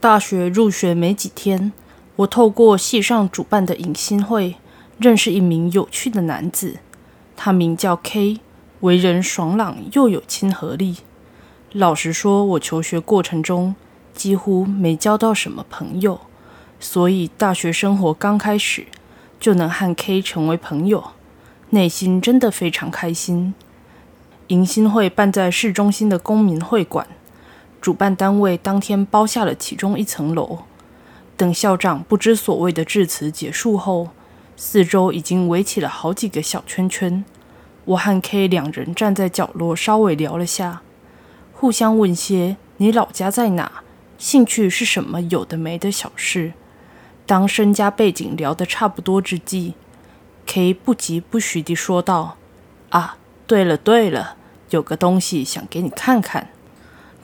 大学入学没几天，我透过系上主办的迎新会，认识一名有趣的男子。他名叫 K，为人爽朗又有亲和力。老实说，我求学过程中几乎没交到什么朋友，所以大学生活刚开始就能和 K 成为朋友，内心真的非常开心。迎新会办在市中心的公民会馆。主办单位当天包下了其中一层楼。等校长不知所谓的致辞结束后，四周已经围起了好几个小圈圈。我和 K 两人站在角落，稍微聊了下，互相问些“你老家在哪？兴趣是什么？”有的没的小事。当身家背景聊得差不多之际，K 不疾不徐地说道：“啊，对了对了，有个东西想给你看看。”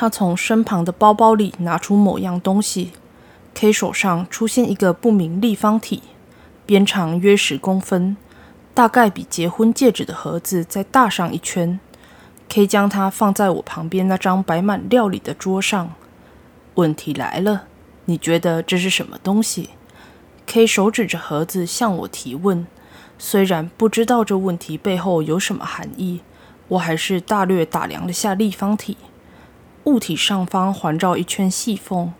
他从身旁的包包里拿出某样东西，K 手上出现一个不明立方体，边长约十公分，大概比结婚戒指的盒子再大上一圈。K 将它放在我旁边那张摆满料理的桌上。问题来了，你觉得这是什么东西？K 手指着盒子向我提问。虽然不知道这问题背后有什么含义，我还是大略打量了下立方体。物体上方环绕一圈细缝，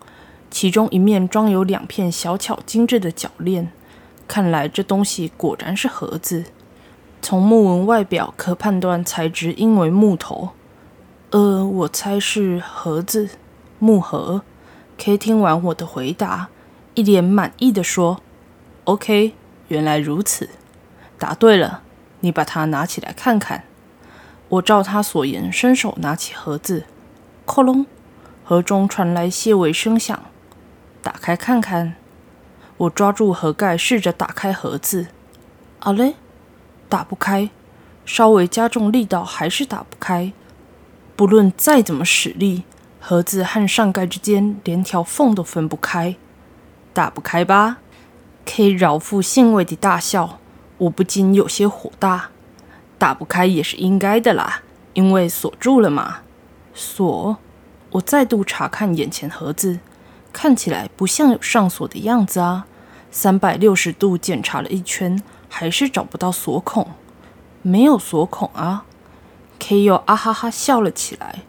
其中一面装有两片小巧精致的铰链。看来这东西果然是盒子。从木纹外表可判断材质应为木头。呃，我猜是盒子，木盒。K 听完我的回答，一脸满意的说：“OK，原来如此，答对了。你把它拿起来看看。”我照他所言，伸手拿起盒子。哐隆，盒中传来些微声响。打开看看。我抓住盒盖，试着打开盒子。啊嘞，打不开。稍微加重力道，还是打不开。不论再怎么使力，盒子和上盖之间连条缝都分不开。打不开吧？K 饶富兴味地大笑。我不禁有些火大。打不开也是应该的啦，因为锁住了嘛。锁，我再度查看眼前盒子，看起来不像有上锁的样子啊！三百六十度检查了一圈，还是找不到锁孔，没有锁孔啊！K 又啊哈哈笑了起来，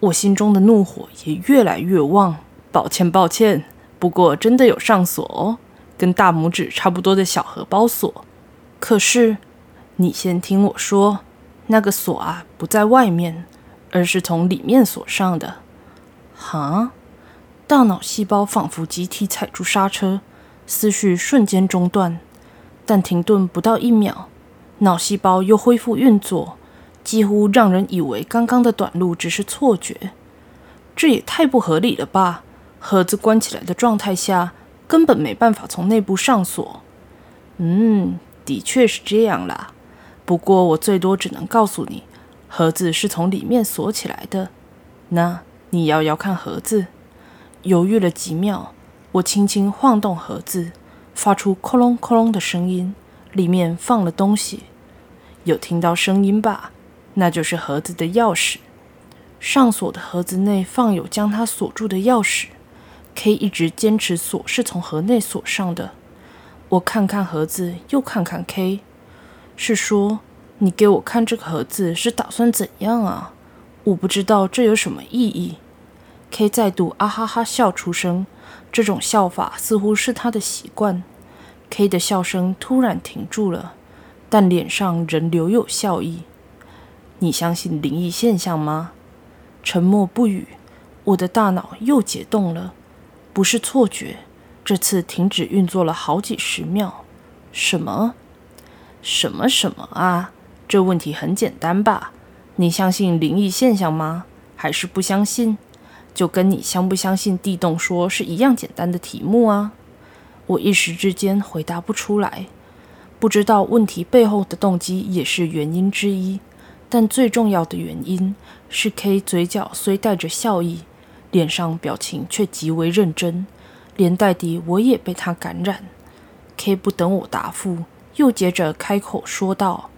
我心中的怒火也越来越旺。抱歉，抱歉，不过真的有上锁哦，跟大拇指差不多的小荷包锁。可是，你先听我说，那个锁啊，不在外面。而是从里面锁上的，哈！大脑细胞仿佛集体踩住刹车，思绪瞬间中断，但停顿不到一秒，脑细胞又恢复运作，几乎让人以为刚刚的短路只是错觉。这也太不合理了吧！盒子关起来的状态下，根本没办法从内部上锁。嗯，的确是这样啦。不过我最多只能告诉你。盒子是从里面锁起来的，那你摇摇看盒子。犹豫了几秒，我轻轻晃动盒子，发出“哐隆哐隆”的声音，里面放了东西。有听到声音吧？那就是盒子的钥匙。上锁的盒子内放有将它锁住的钥匙。K 一直坚持锁是从盒内锁上的。我看看盒子，又看看 K，是说。你给我看这个盒子是打算怎样啊？我不知道这有什么意义。K 再度啊哈哈笑出声，这种笑法似乎是他的习惯。K 的笑声突然停住了，但脸上仍留有笑意。你相信灵异现象吗？沉默不语，我的大脑又解冻了，不是错觉，这次停止运作了好几十秒。什么？什么什么啊？这问题很简单吧？你相信灵异现象吗？还是不相信？就跟你相不相信地动说是一样简单的题目啊！我一时之间回答不出来，不知道问题背后的动机也是原因之一。但最重要的原因是，K 嘴角虽带着笑意，脸上表情却极为认真，连带的我也被他感染。K 不等我答复，又接着开口说道。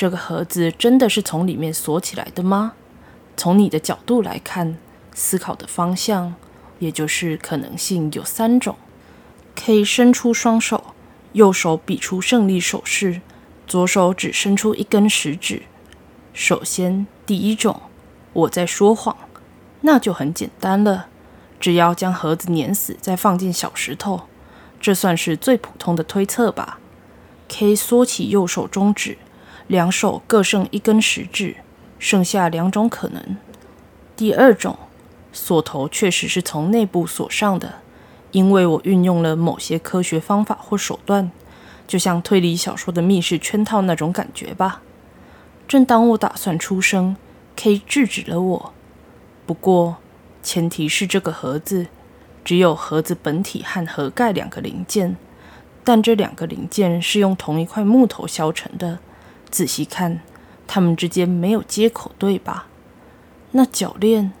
这个盒子真的是从里面锁起来的吗？从你的角度来看，思考的方向，也就是可能性有三种。K 伸出双手，右手比出胜利手势，左手只伸出一根食指。首先，第一种，我在说谎，那就很简单了，只要将盒子碾死，再放进小石头，这算是最普通的推测吧。K 缩起右手中指，两手各剩一根食指，剩下两种可能。第二种，锁头确实是从内部锁上的。因为我运用了某些科学方法或手段，就像推理小说的密室圈套那种感觉吧。正当我打算出声，K 制止了我。不过，前提是这个盒子只有盒子本体和盒盖两个零件，但这两个零件是用同一块木头削成的。仔细看，它们之间没有接口，对吧？那铰链？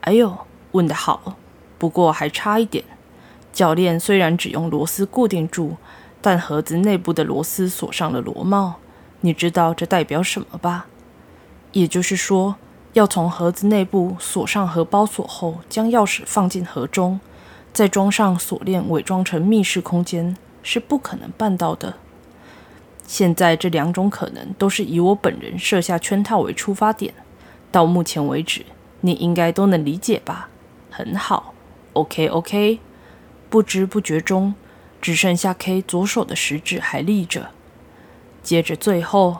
哎呦，问得好！不过还差一点。铰链虽然只用螺丝固定住，但盒子内部的螺丝锁上了螺帽。你知道这代表什么吧？也就是说，要从盒子内部锁上荷包锁后，将钥匙放进盒中，再装上锁链，伪装成密室空间，是不可能办到的。现在这两种可能都是以我本人设下圈套为出发点。到目前为止，你应该都能理解吧？很好，OK，OK。不知不觉中，只剩下 K 左手的食指还立着。接着，最后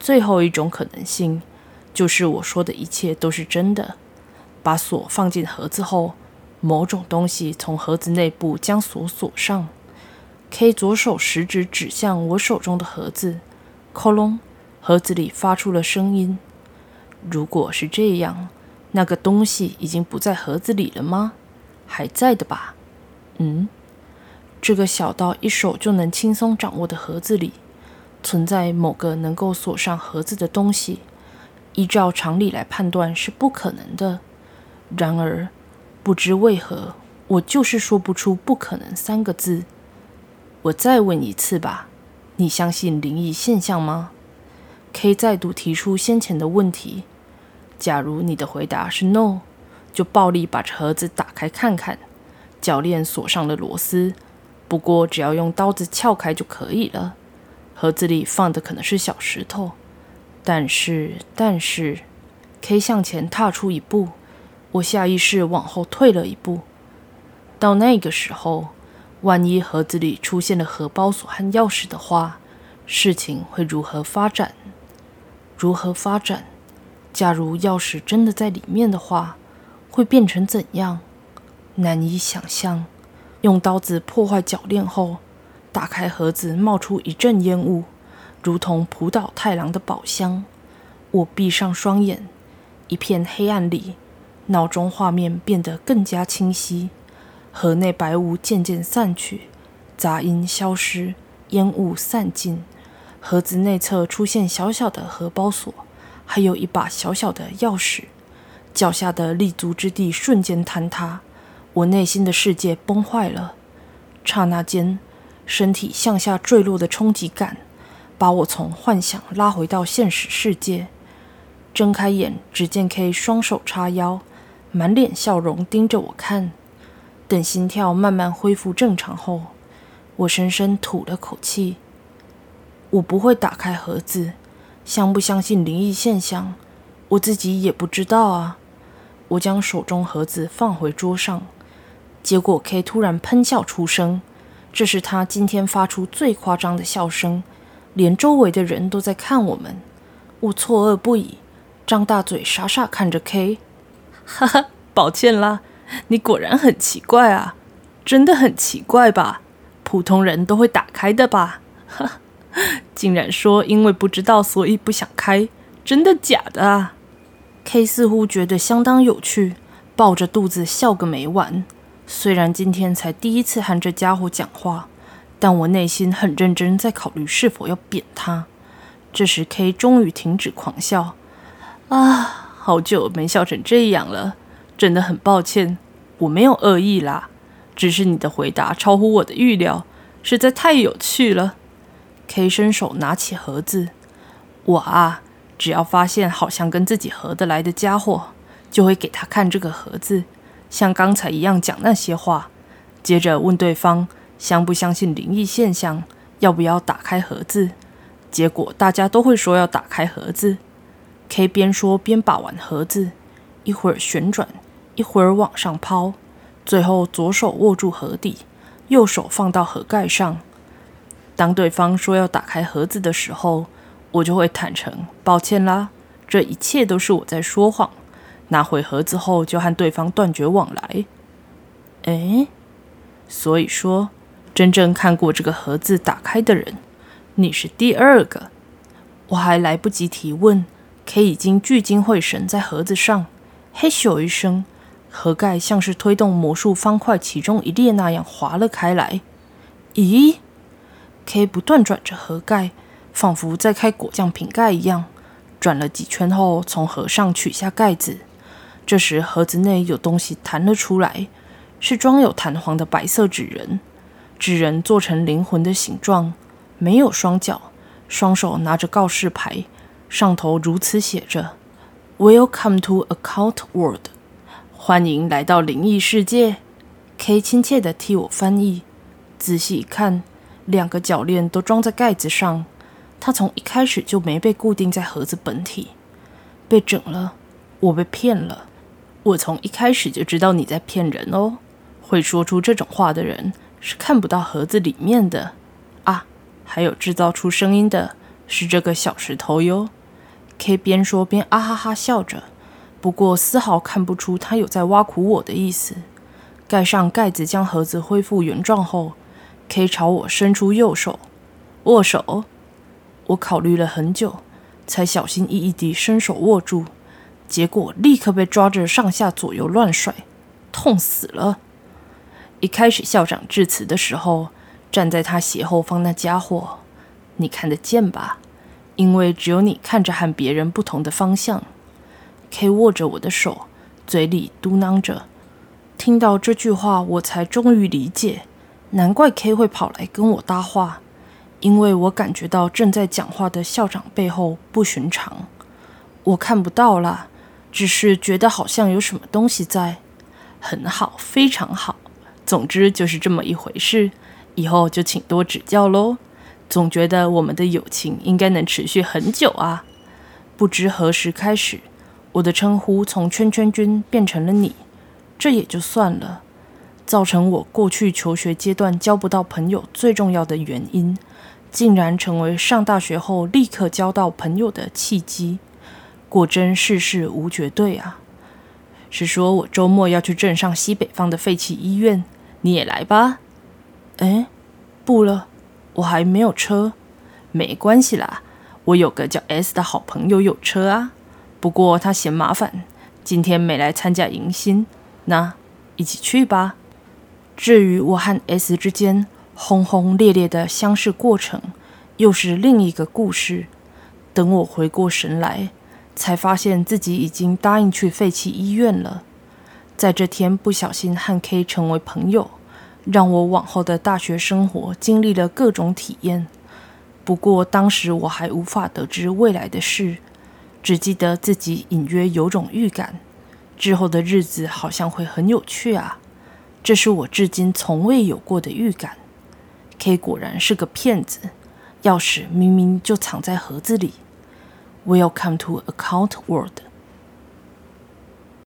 最后一种可能性，就是我说的一切都是真的。把锁放进盒子后，某种东西从盒子内部将锁锁上。K 左手食指指向我手中的盒子，哐隆，盒子里发出了声音。如果是这样，那个东西已经不在盒子里了吗？还在的吧。嗯，这个小到一手就能轻松掌握的盒子里，存在某个能够锁上盒子的东西。依照常理来判断是不可能的。然而，不知为何，我就是说不出“不可能”三个字。我再问一次吧，你相信灵异现象吗？K 再度提出先前的问题。假如你的回答是 “no”，就暴力把盒子打开看看。铰链锁上了螺丝，不过只要用刀子撬开就可以了。盒子里放的可能是小石头，但是，但是，K 向前踏出一步，我下意识往后退了一步。到那个时候，万一盒子里出现了荷包锁和钥匙的话，事情会如何发展？如何发展？假如钥匙真的在里面的话，会变成怎样？难以想象，用刀子破坏铰链后，打开盒子，冒出一阵烟雾，如同浦岛太郎的宝箱。我闭上双眼，一片黑暗里，脑中画面变得更加清晰。盒内白雾渐渐散去，杂音消失，烟雾散尽。盒子内侧出现小小的荷包锁，还有一把小小的钥匙。脚下的立足之地瞬间坍塌。我内心的世界崩坏了，刹那间，身体向下坠落的冲击感，把我从幻想拉回到现实世界。睁开眼，只见 K 双手叉腰，满脸笑容盯着我看。等心跳慢慢恢复正常后，我深深吐了口气。我不会打开盒子，相不相信灵异现象，我自己也不知道啊。我将手中盒子放回桌上。结果，K 突然喷笑出声，这是他今天发出最夸张的笑声，连周围的人都在看我们。我错愕不已，张大嘴傻傻看着 K。哈哈，抱歉啦，你果然很奇怪啊，真的很奇怪吧？普通人都会打开的吧？哈，竟然说因为不知道所以不想开，真的假的啊？K 似乎觉得相当有趣，抱着肚子笑个没完。虽然今天才第一次和这家伙讲话，但我内心很认真，在考虑是否要扁他。这时，K 终于停止狂笑。啊，好久没笑成这样了，真的很抱歉，我没有恶意啦，只是你的回答超乎我的预料，实在太有趣了。K 伸手拿起盒子，我啊，只要发现好像跟自己合得来的家伙，就会给他看这个盒子。像刚才一样讲那些话，接着问对方相不相信灵异现象，要不要打开盒子。结果大家都会说要打开盒子。K 边说边把玩盒子，一会儿旋转，一会儿往上抛，最后左手握住盒底，右手放到盒盖上。当对方说要打开盒子的时候，我就会坦诚：“抱歉啦，这一切都是我在说谎。”拿回盒子后，就和对方断绝往来。哎，所以说，真正看过这个盒子打开的人，你是第二个。我还来不及提问，K 已经聚精会神在盒子上。嘿咻一声，盒盖像是推动魔术方块其中一列那样滑了开来。咦？K 不断转着盒盖，仿佛在开果酱瓶盖一样，转了几圈后，从盒上取下盖子。这时，盒子内有东西弹了出来，是装有弹簧的白色纸人。纸人做成灵魂的形状，没有双脚，双手拿着告示牌，上头如此写着：“Welcome to Occult World，欢迎来到灵异世界。”K 亲切的替我翻译。仔细一看，两个铰链都装在盖子上，它从一开始就没被固定在盒子本体，被整了，我被骗了。我从一开始就知道你在骗人哦！会说出这种话的人是看不到盒子里面的啊！还有制造出声音的是这个小石头哟。K 边说边啊哈哈笑着，不过丝毫看不出他有在挖苦我的意思。盖上盖子，将盒子恢复原状后，K 朝我伸出右手，握手。我考虑了很久，才小心翼翼地伸手握住。结果立刻被抓着上下左右乱甩，痛死了。一开始校长致辞的时候，站在他斜后方那家伙，你看得见吧？因为只有你看着和别人不同的方向。K 握着我的手，嘴里嘟囔着。听到这句话，我才终于理解，难怪 K 会跑来跟我搭话，因为我感觉到正在讲话的校长背后不寻常。我看不到啦。只是觉得好像有什么东西在，很好，非常好。总之就是这么一回事，以后就请多指教喽。总觉得我们的友情应该能持续很久啊。不知何时开始，我的称呼从圈圈君变成了你，这也就算了。造成我过去求学阶段交不到朋友最重要的原因，竟然成为上大学后立刻交到朋友的契机。果真世事无绝对啊！是说我周末要去镇上西北方的废弃医院，你也来吧？哎，不了，我还没有车。没关系啦，我有个叫 S 的好朋友有车啊。不过他嫌麻烦，今天没来参加迎新。那一起去吧。至于我和 S 之间轰轰烈烈的相识过程，又是另一个故事。等我回过神来。才发现自己已经答应去废弃医院了。在这天不小心和 K 成为朋友，让我往后的大学生活经历了各种体验。不过当时我还无法得知未来的事，只记得自己隐约有种预感，之后的日子好像会很有趣啊！这是我至今从未有过的预感。K 果然是个骗子，钥匙明明就藏在盒子里。Welcome to Account World。